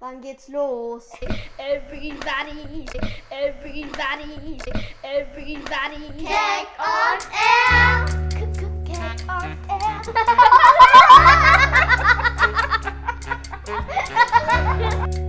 Wann geht's los? Everybody, everybody, everybody. Cake on air! Cake on air.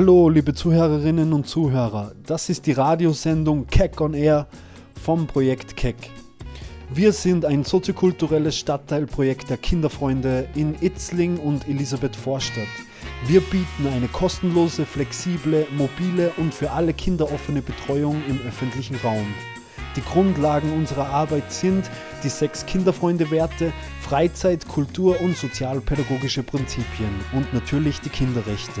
Hallo, liebe Zuhörerinnen und Zuhörer. Das ist die Radiosendung Keck on Air vom Projekt Keck. Wir sind ein soziokulturelles Stadtteilprojekt der Kinderfreunde in Itzling und Elisabeth Vorstadt. Wir bieten eine kostenlose, flexible, mobile und für alle Kinder offene Betreuung im öffentlichen Raum. Die Grundlagen unserer Arbeit sind die sechs Kinderfreunde-Werte, Freizeit, Kultur und sozialpädagogische Prinzipien und natürlich die Kinderrechte.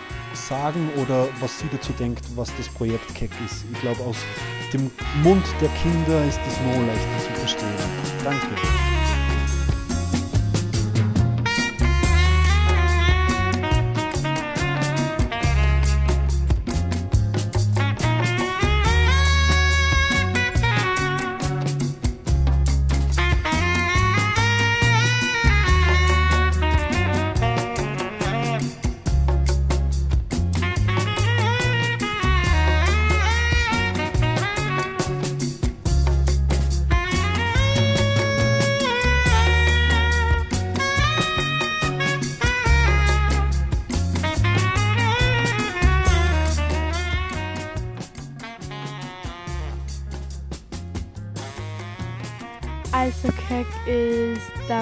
sagen oder was sie dazu denkt, was das Projekt Keck ist. Ich glaube, aus dem Mund der Kinder ist es noch leichter zu verstehen. Danke.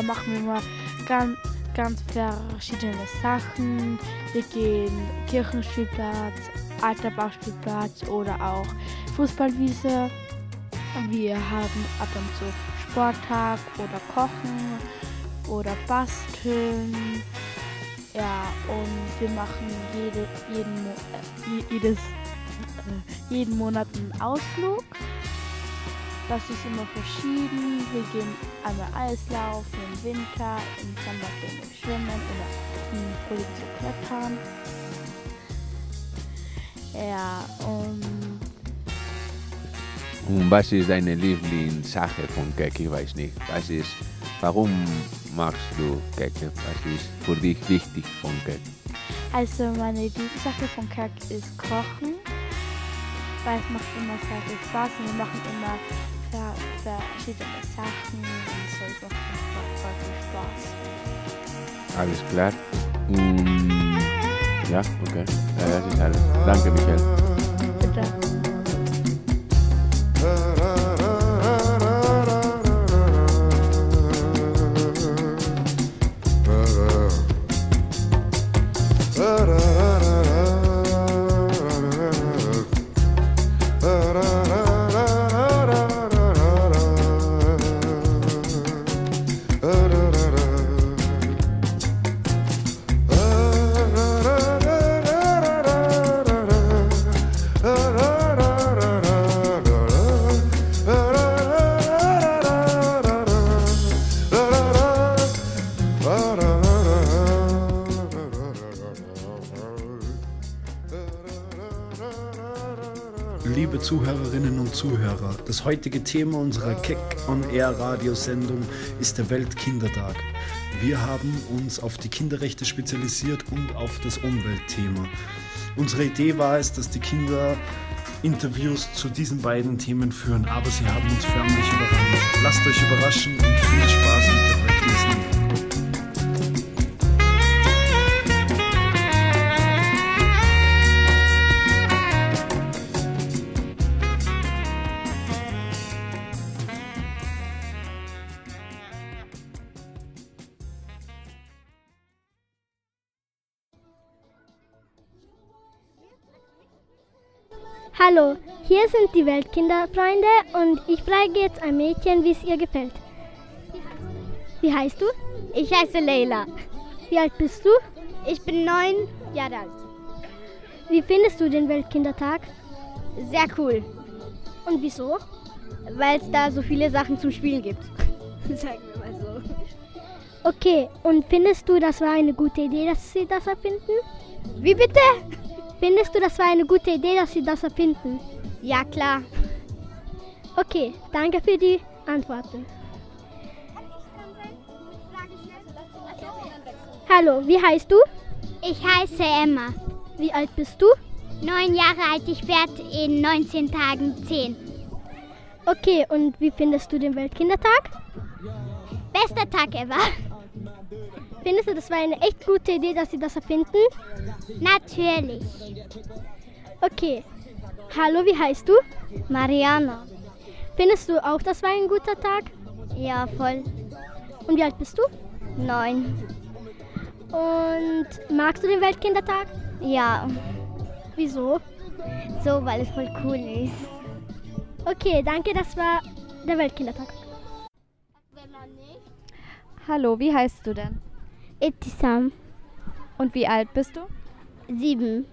Machen wir mal ganz, ganz verschiedene Sachen. Wir gehen Kirchenspielplatz, alter Bauspielplatz oder auch Fußballwiese. Wir haben ab und zu Sporttag oder Kochen oder Basteln. Ja, und wir machen jede, jeden, äh, je- jedes, äh, jeden Monat einen Ausflug. Das ist immer verschieden. Wir gehen einmal Eislaufen im Winter, im Sommer gehen wir schwimmen oder im Frühling so klettern. Ja, und Und was ist deine Lieblingssache von Keck? Ich weiß nicht. Was ist, warum magst du Keck? Was ist für dich wichtig von Keck? also meine Lieblingssache von Kirk ist Kochen. Weil es macht immer sehr viel Spaß und wir machen immer verschiedene Sachen und so. Es macht voll viel Spaß. Alles klar? Und ja, okay. Ja, das ist alles. Danke, Michael. Bitte. Heutige Thema unserer Keck on Air Radiosendung ist der Weltkindertag. Wir haben uns auf die Kinderrechte spezialisiert und auf das Umweltthema. Unsere Idee war es, dass die Kinder Interviews zu diesen beiden Themen führen, aber sie haben uns förmlich überrannt. Lasst euch überraschen und viel Spaß Hallo, hier sind die Weltkinderfreunde und ich frage jetzt ein Mädchen, wie es ihr gefällt. Wie heißt du? Ich heiße Leila. Wie alt bist du? Ich bin neun Jahre alt. Wie findest du den Weltkindertag? Sehr cool, Und wieso? weil es da so viele Sachen zum Spielen gibt. Sagen wir mal so. Okay, und findest du, das war eine gute Idee, dass sie das erfinden? Wie bitte? Findest du, das war eine gute Idee, dass sie das erfinden? Ja, klar. Okay, danke für die Antworten. Hallo, wie heißt du? Ich heiße Emma. Wie alt bist du? Neun Jahre alt, ich werde in 19 Tagen 10. Okay, und wie findest du den Weltkindertag? Bester Tag ever. Findest du, das war eine echt gute Idee, dass sie das erfinden? Natürlich. Okay. Hallo, wie heißt du? Mariana. Findest du auch, das war ein guter Tag? Ja, voll. Und wie alt bist du? Neun. Und magst du den Weltkindertag? Ja, Wieso? so, weil es voll cool ist. Okay, danke, das war der Weltkindertag. Hallo, wie heißt du denn? Itisam. Und wie alt bist du? Sieben.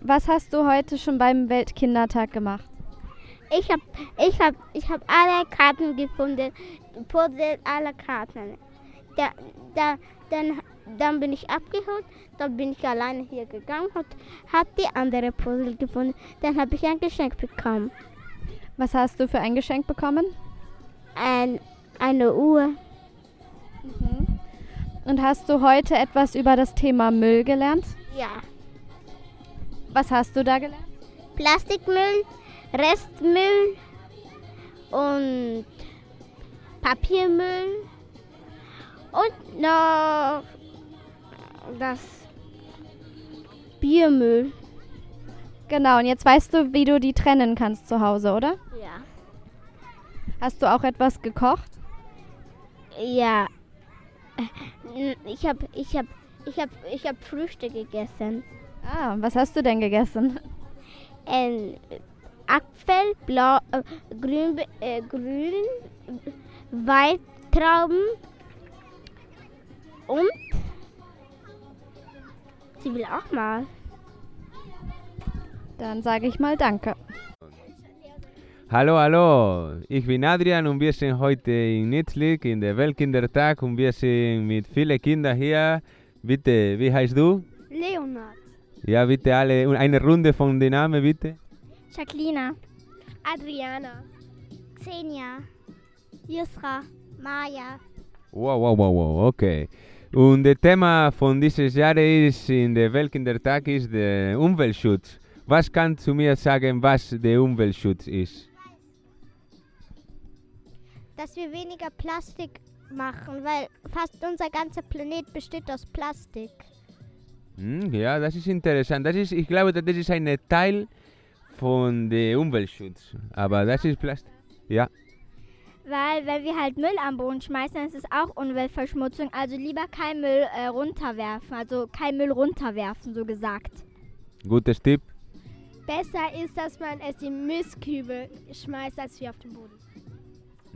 Was hast du heute schon beim Weltkindertag gemacht? Ich habe ich hab, ich hab alle Karten gefunden. Puzzle aller Karten. Da, da, dann, dann bin ich abgeholt. Dann bin ich alleine hier gegangen und habe die andere Puzzle gefunden. Dann habe ich ein Geschenk bekommen. Was hast du für ein Geschenk bekommen? Ein, eine Uhr. Und hast du heute etwas über das Thema Müll gelernt? Ja. Was hast du da gelernt? Plastikmüll, Restmüll und Papiermüll und noch das Biermüll. Genau, und jetzt weißt du, wie du die trennen kannst zu Hause, oder? Ja. Hast du auch etwas gekocht? Ja. Ich habe ich hab, ich hab, ich hab Früchte gegessen. Ah, was hast du denn gegessen? Ein Apfel, blau, äh, grün, äh, grün, Weintrauben und sie will auch mal. Dann sage ich mal Danke. Hallo, hallo, ich bin Adrian und wir sind heute in Nitzlik in der Weltkindertag und wir sind mit vielen Kindern hier. Bitte, wie heißt du? Leonard. Ja, bitte alle, eine Runde von den Namen, bitte. Jacqueline. Adriana. Xenia. Yusra. Maya. Wow, wow, wow, wow, okay. Und das Thema von dieses Jahr ist in der Weltkindertag ist der Umweltschutz. Was kannst du mir sagen, was der Umweltschutz ist? Dass wir weniger Plastik machen, weil fast unser ganzer Planet besteht aus Plastik. Hm, ja, das ist interessant. Das ist, ich glaube, das ist ein Teil von der Umweltschutz. Aber das ist Plastik. Ja. Weil wenn wir halt Müll am Boden schmeißen, dann ist es auch Umweltverschmutzung. Also lieber kein Müll äh, runterwerfen. Also kein Müll runterwerfen, so gesagt. Gutes Tipp. Besser ist, dass man es in Mistkübel schmeißt, als wie auf den Boden.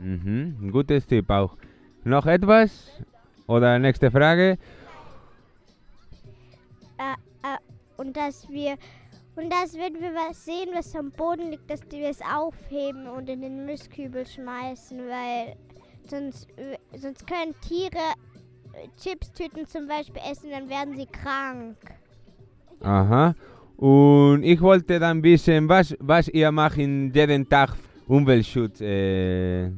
Mhm, ein gutes Tipp auch. Noch etwas? Oder nächste Frage? Äh, äh, und dass wir und dass wenn wir was sehen, was am Boden liegt, dass wir es aufheben und in den Mistkübel schmeißen, weil sonst, sonst können Tiere äh, Chipstüten zum Beispiel essen, dann werden sie krank. Aha. Und ich wollte dann wissen, was, was ihr macht in jeden Tag Umweltschutz äh,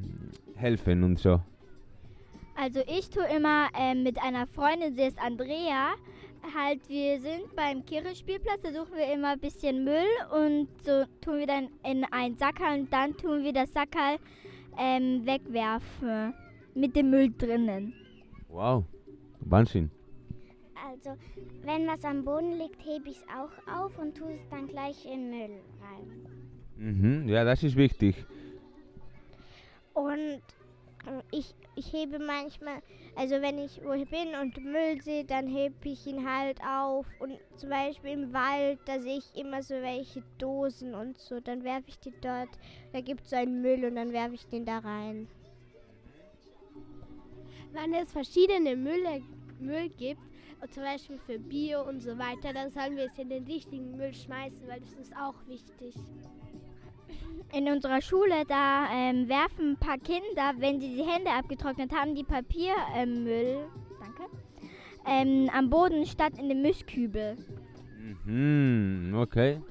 helfen und so. Also ich tue immer ähm, mit einer Freundin, sie ist Andrea, halt wir sind beim Kirchenspielplatz, da suchen wir immer ein bisschen Müll und so tun wir dann in einen Sackerl und dann tun wir das Sackerl ähm, wegwerfen mit dem Müll drinnen. Wow, Wahnsinn. Also, wenn was am Boden liegt, hebe ich es auch auf und tue es dann gleich in Müll rein. Mhm, ja, das ist wichtig. Und ich, ich hebe manchmal, also wenn ich wo ich bin und Müll sehe, dann hebe ich ihn halt auf. Und zum Beispiel im Wald, da sehe ich immer so welche Dosen und so. Dann werfe ich die dort. Da gibt es so einen Müll und dann werfe ich den da rein. Wenn es verschiedene Mülle, Müll gibt, zum Beispiel für Bio und so weiter, dann sollen wir es in den richtigen Müll schmeißen, weil das ist auch wichtig. In unserer Schule, da ähm, werfen ein paar Kinder, wenn sie die Hände abgetrocknet haben, die Papiermüll danke, ähm, am Boden statt in den Mischkübel. Mhm, okay.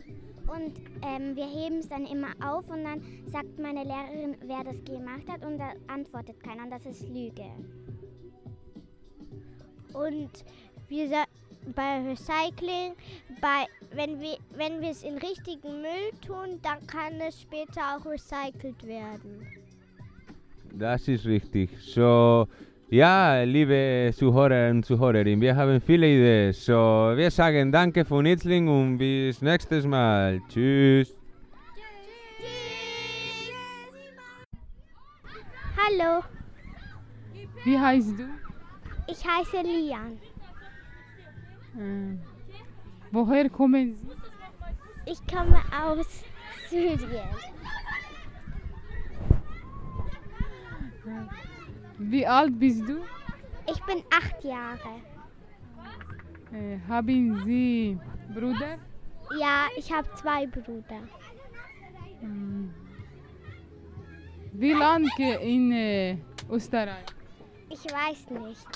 Und ähm, wir heben es dann immer auf und dann sagt meine Lehrerin, wer das gemacht hat und da antwortet keiner und das ist Lüge. Und wir sa- bei Recycling, bei, wenn wir wenn wir es in richtigen Müll tun, dann kann es später auch recycelt werden. Das ist richtig. So, ja, liebe Zuhörer und Zuhörerinnen, wir haben viele Ideen. So, wir sagen Danke von Itzling und bis nächstes Mal. Tschüss. Hallo, Wie heißt du? ich heiße Lian. Äh, woher kommen Sie? Ich komme aus Syrien. Wie alt bist du? Ich bin acht Jahre. Äh, haben Sie Bruder? Ja, ich habe zwei Brüder. Hm. Wie lange in äh, Österreich? Ich weiß nicht.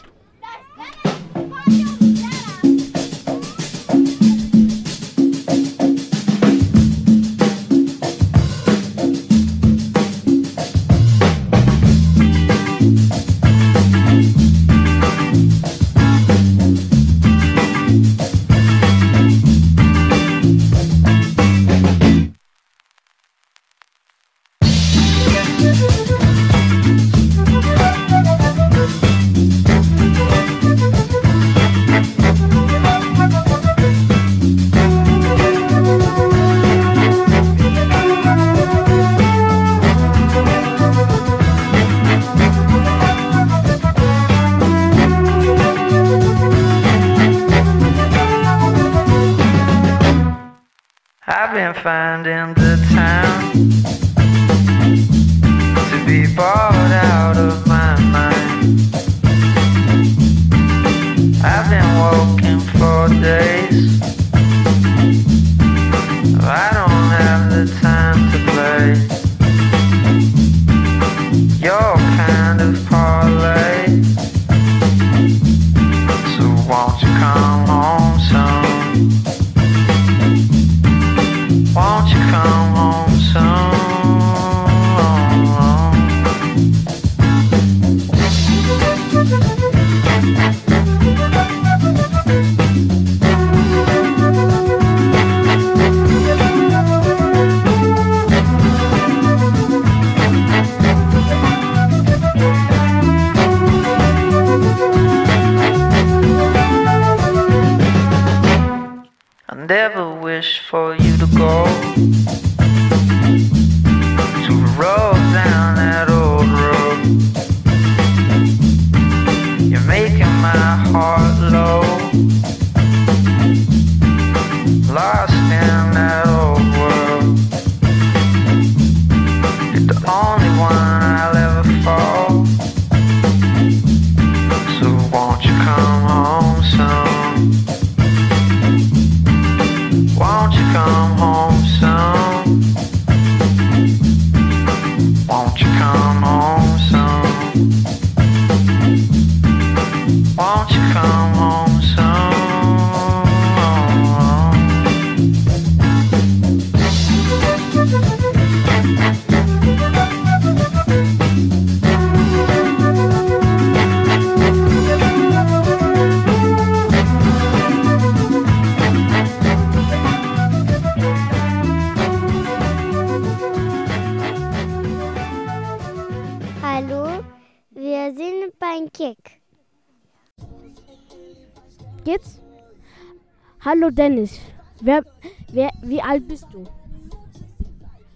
Hallo Dennis. Wer, wer, wie alt bist du?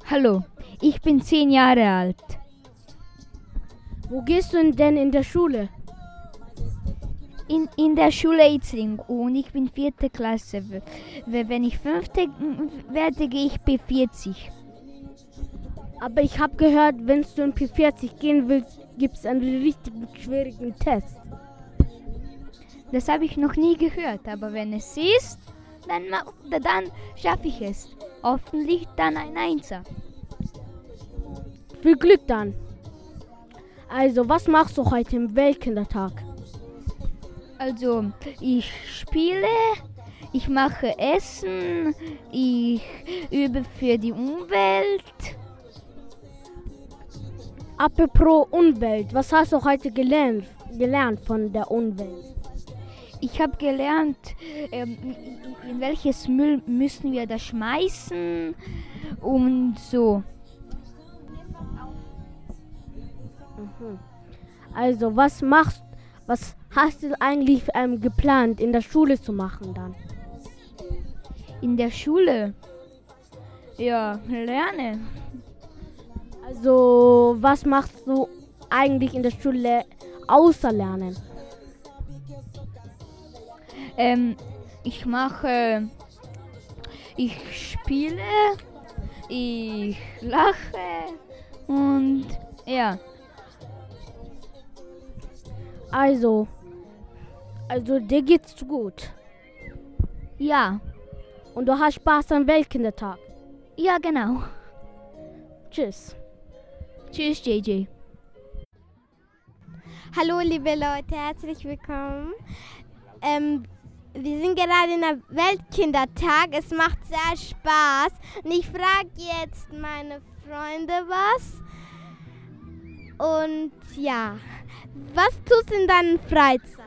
Hallo, ich bin zehn Jahre alt. Wo gehst du denn in der Schule? In, in der Schule Itzling und ich bin vierte Klasse. Wenn ich fünfte werde, gehe ich B40. Aber ich habe gehört, wenn du in P40 gehen willst, gibt es einen richtig schwierigen Test. Das habe ich noch nie gehört, aber wenn es ist, dann, dann schaffe ich es. Hoffentlich dann ein Einser. Viel Glück dann. Also, was machst du heute im Weltkindertag? Also, ich spiele, ich mache Essen, ich übe für die Umwelt. Apropos Umwelt, was hast du heute gelernt, gelernt von der Umwelt? Ich habe gelernt, ähm, in welches Müll müssen wir da schmeißen und so. Also, was machst, was hast du eigentlich ähm, geplant, in der Schule zu machen dann? In der Schule. Ja, lernen. Also, was machst du eigentlich in der Schule außer Lernen? Ähm, ich mache, ich spiele, ich lache und ja. Also, also dir geht's gut. Ja, Und du hast Spaß am Weltkindertag. ja genau. Tschüss. Tschüss, JJ. Hallo liebe Leute, herzlich willkommen. Ähm, wir sind gerade in der Weltkindertag. Es macht sehr Spaß. Und ich frage jetzt meine Freunde was. Und ja, was tust du in deiner Freizeit?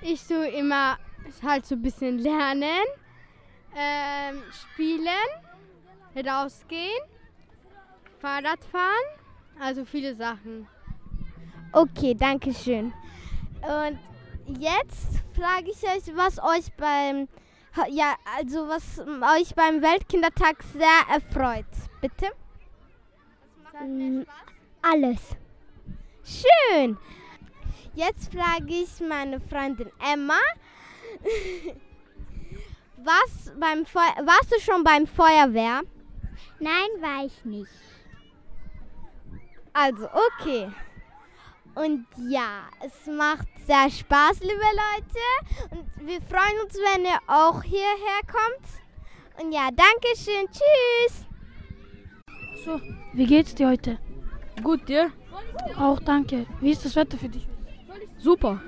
Ich tue immer halt so ein bisschen lernen, ähm, spielen, rausgehen, Fahrrad fahren, also viele Sachen. Okay, danke schön. Und jetzt frage ich euch, was euch beim ja, also was euch beim Weltkindertag sehr erfreut. Bitte? Alles. Schön. Jetzt frage ich meine Freundin Emma. Was beim Feu warst du schon beim Feuerwehr? Nein, war ich nicht. Also, okay. Und ja, es macht sehr Spaß, liebe Leute. Und wir freuen uns, wenn ihr auch hierher kommt. Und ja, danke schön. Tschüss. So, wie geht's dir heute? Gut, dir? Auch danke. Wie ist das Wetter für dich? Super.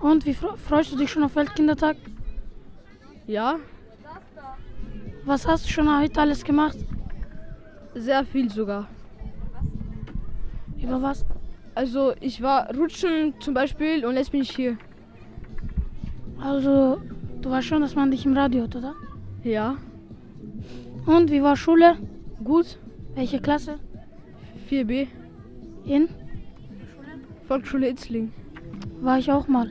Und wie fre- freust du dich schon auf Weltkindertag? Ja, Was hast du schon heute alles gemacht? sehr viel sogar. Über was? Also ich war rutschen zum Beispiel und jetzt bin ich hier. Also, du weißt schon, dass man dich im Radio hat, oder? Ja, Und wie war Schule? gut. Welche Klasse? 4b, In? Volksschule Itzling. War ich auch mal.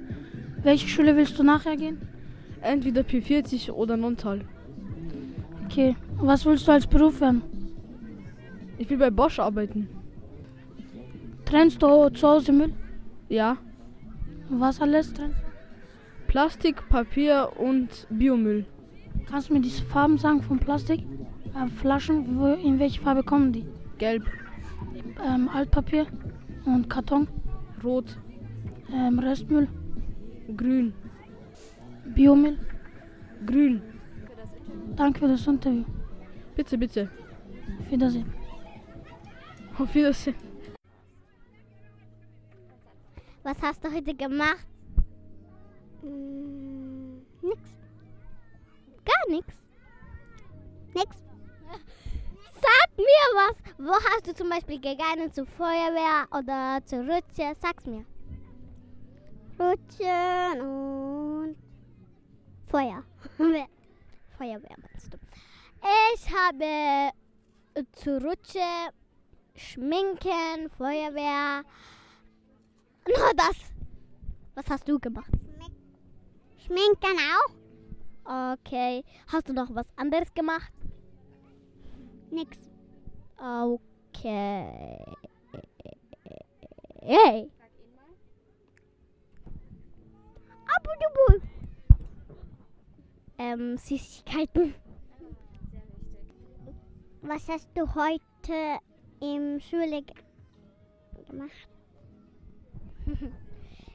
Welche Schule willst du nachher gehen? Entweder P40 oder Nontal. Okay. Was willst du als Beruf werden? Ich will bei Bosch arbeiten. Trennst du zu Hause Müll? Ja, Was alles trennst? Plastik, Papier und Biomüll. Kannst du mir die Farben sagen von Plastik? Äh, Flaschen, wo, in welche Farbe kommen die? Gelb, Ähm, Altpapier und Karton, Rot, ähm, Restmüll, Grün, Biomüll. Grün. Danke für das Interview. Bitte, bitte. Auf Wiedersehen. Auf Wiedersehen. Was hast du heute gemacht? Mm, nix. Gar nichts. Nix. Sag mir was. Wo hast du zum Beispiel gegangen zur Feuerwehr oder zur Rutsche? Sag's mir. Rutschen und Feuer. Feuerwehr meinst du. Ich habe zur Rutsche, Schminken, Feuerwehr. Nur das. Was hast du gemacht? Schminken auch? Okay. Hast du noch was anderes gemacht? Nix. Okay. Hey. Abudubu. Ähm, Süßigkeiten. Was hast du heute im Schule ge- gemacht?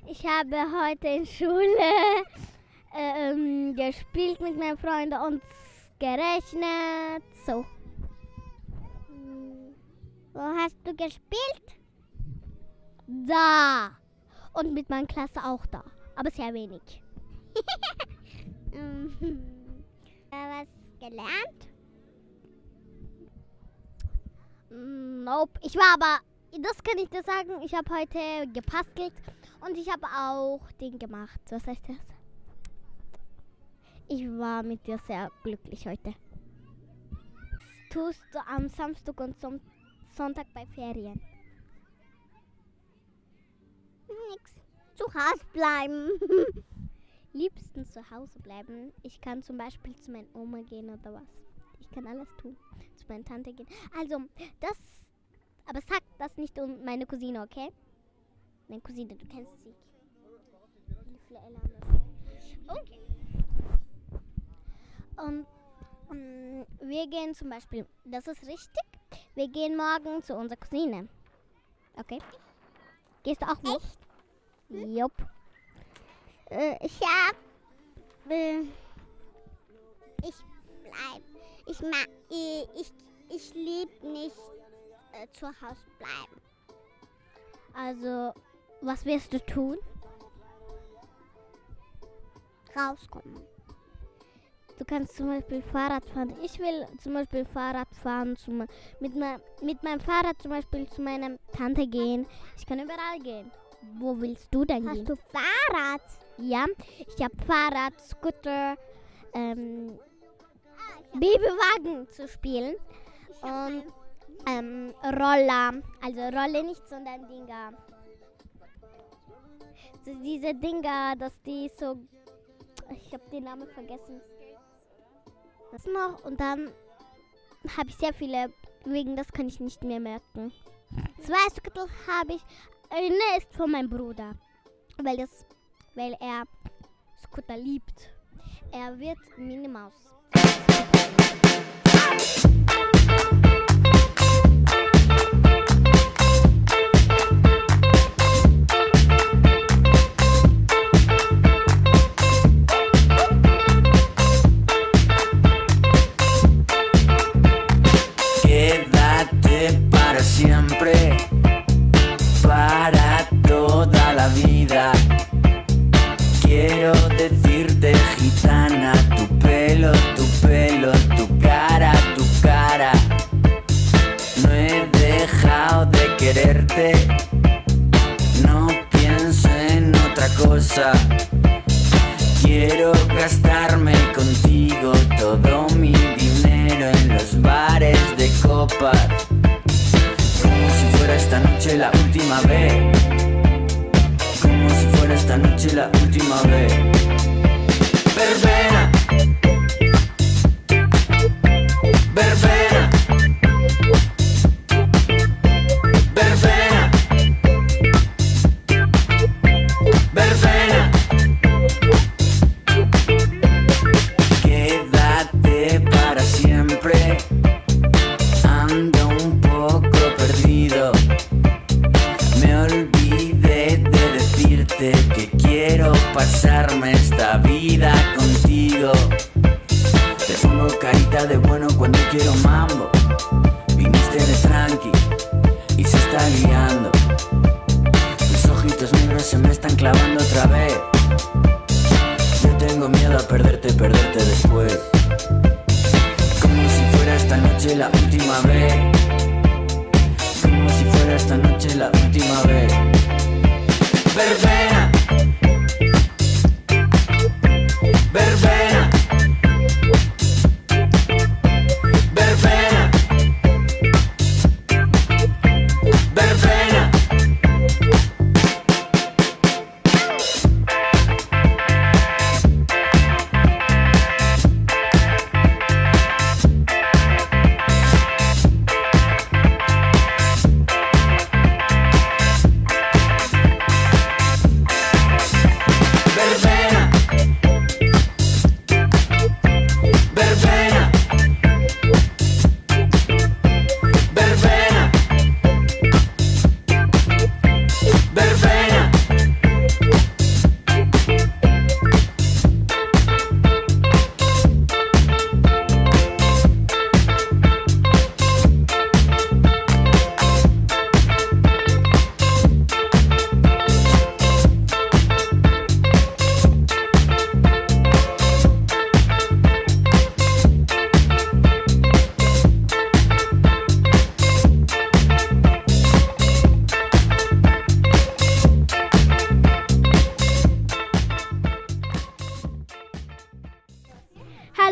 Ich habe heute in Schule ähm, gespielt mit meinen Freunden und gerechnet. So. Hm, Wo hast du gespielt? Da. Und mit meiner Klasse auch da. Aber sehr wenig. Ähm, äh, was gelernt? Mm, Nope. Ich war aber, das kann ich dir sagen, ich habe heute gepastelt und ich habe auch den gemacht. Was heißt das? Ich war mit dir sehr glücklich heute. Was tust du am Samstag und Son Sonntag bei Ferien? Nix. Zu Hause bleiben. Liebsten zu Hause bleiben. Ich kann zum Beispiel zu meiner Oma gehen oder was. Ich kann alles tun. Zu meiner Tante gehen. Also, das. Aber sag das nicht um meine Cousine, okay? Meine Cousine, du kennst sie. Okay. Und ähm, wir gehen zum Beispiel, das ist richtig, wir gehen morgen zu unserer Cousine. Okay? Gehst du auch mit? Jupp. Äh, ich hab. Äh, ich bleib. Ich mag. Äh, ich, ich lieb nicht äh, zu Hause bleiben. Also, was wirst du tun? Rauskommen. Du kannst zum Beispiel Fahrrad fahren. Ich will zum Beispiel Fahrrad fahren, zum, mit, mein, mit meinem Fahrrad zum Beispiel zu meiner Tante gehen. Ich kann überall gehen. Wo willst du denn Hast gehen? du Fahrrad? Ja, ich habe Fahrrad, Scooter, ähm, Babywagen zu spielen und ähm, Roller. Also Rolle nicht, sondern Dinger. So diese Dinger, dass die so. Ich habe den Namen vergessen. Das noch und dann habe ich sehr viele. Wegen das kann ich nicht mehr merken. Zwei Scooter habe ich. Eine ist von meinem Bruder, weil das, weil er Scooter liebt. Er wird Minnie Maus.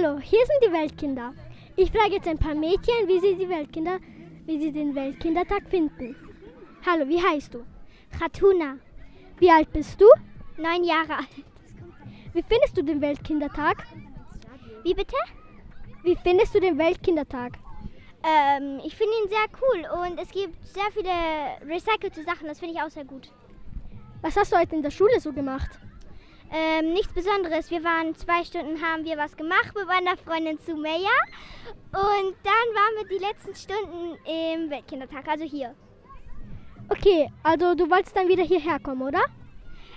Hier sind die Weltkinder. Ich frage jetzt ein paar Mädchen, wie sie die Weltkinder, wie sie den Weltkindertag finden. Hallo, wie heißt du? Khatuna. Wie alt bist du? Neun Jahre alt. Wie findest du den Weltkindertag? Wie bitte? Wie findest du den Weltkindertag? Ähm, ich finde ihn sehr cool und es gibt sehr viele recycelte Sachen, das finde ich auch sehr gut. Was hast du heute in der Schule so gemacht? Ähm, nichts Besonderes. Wir waren zwei Stunden, haben wir was gemacht mit meiner Freundin Sumeya. Und dann waren wir die letzten Stunden im Weltkindertag, also hier. Okay, also du wolltest dann wieder hierher kommen, oder?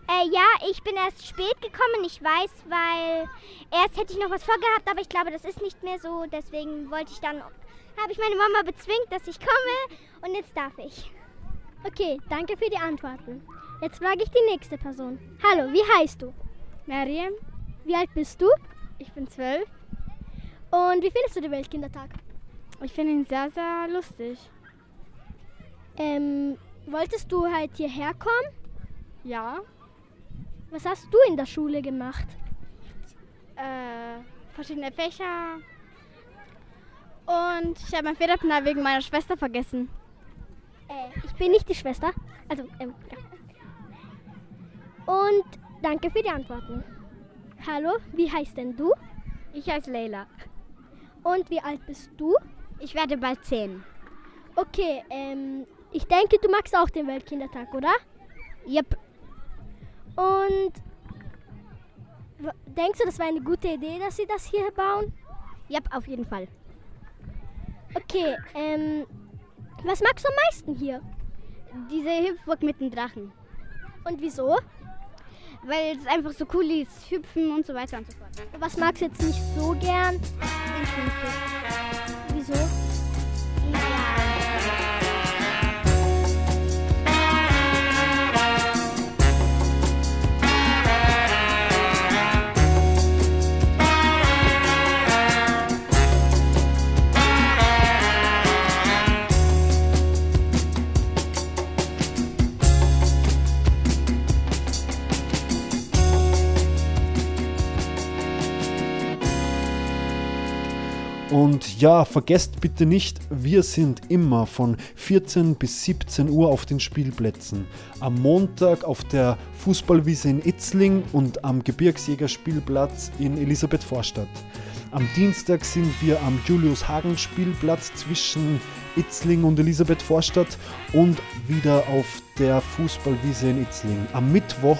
Äh, ja, ich bin erst spät gekommen, ich weiß, weil erst hätte ich noch was vorgehabt, aber ich glaube, das ist nicht mehr so. Deswegen wollte ich dann, habe ich meine Mama bezwingt, dass ich komme und jetzt darf ich. Okay, danke für die Antworten. Jetzt frage ich die nächste Person. Hallo, wie heißt du? Mariam. Wie alt bist du? Ich bin zwölf. Und wie findest du den Weltkindertag? Ich finde ihn sehr, sehr lustig. Ähm, wolltest du halt hierher kommen? Ja. Was hast du in der Schule gemacht? Äh, verschiedene Fächer. Und ich habe mein Federpinal wegen meiner Schwester vergessen. Äh, ich bin nicht die Schwester. Also, ähm, ja. Und danke für die Antworten. Hallo, wie heißt denn du? Ich heiße Leila. Und wie alt bist du? Ich werde bald zehn. Okay, ähm, ich denke, du magst auch den Weltkindertag, oder? Yep. Und denkst du, das war eine gute Idee, dass sie das hier bauen? Yep, auf jeden Fall. Okay, ähm, was magst du am meisten hier? Diese Hüpfburg mit dem Drachen. Und wieso? Weil es einfach so cool ist, hüpfen und so weiter und so fort. Was magst du jetzt nicht so gern? Den ja, vergesst bitte nicht, wir sind immer von 14 bis 17 Uhr auf den Spielplätzen. Am Montag auf der Fußballwiese in Itzling und am Gebirgsjägerspielplatz in Elisabeth-Vorstadt. Am Dienstag sind wir am Julius-Hagen-Spielplatz zwischen Itzling und Elisabeth-Vorstadt und wieder auf der Fußballwiese in Itzling. Am Mittwoch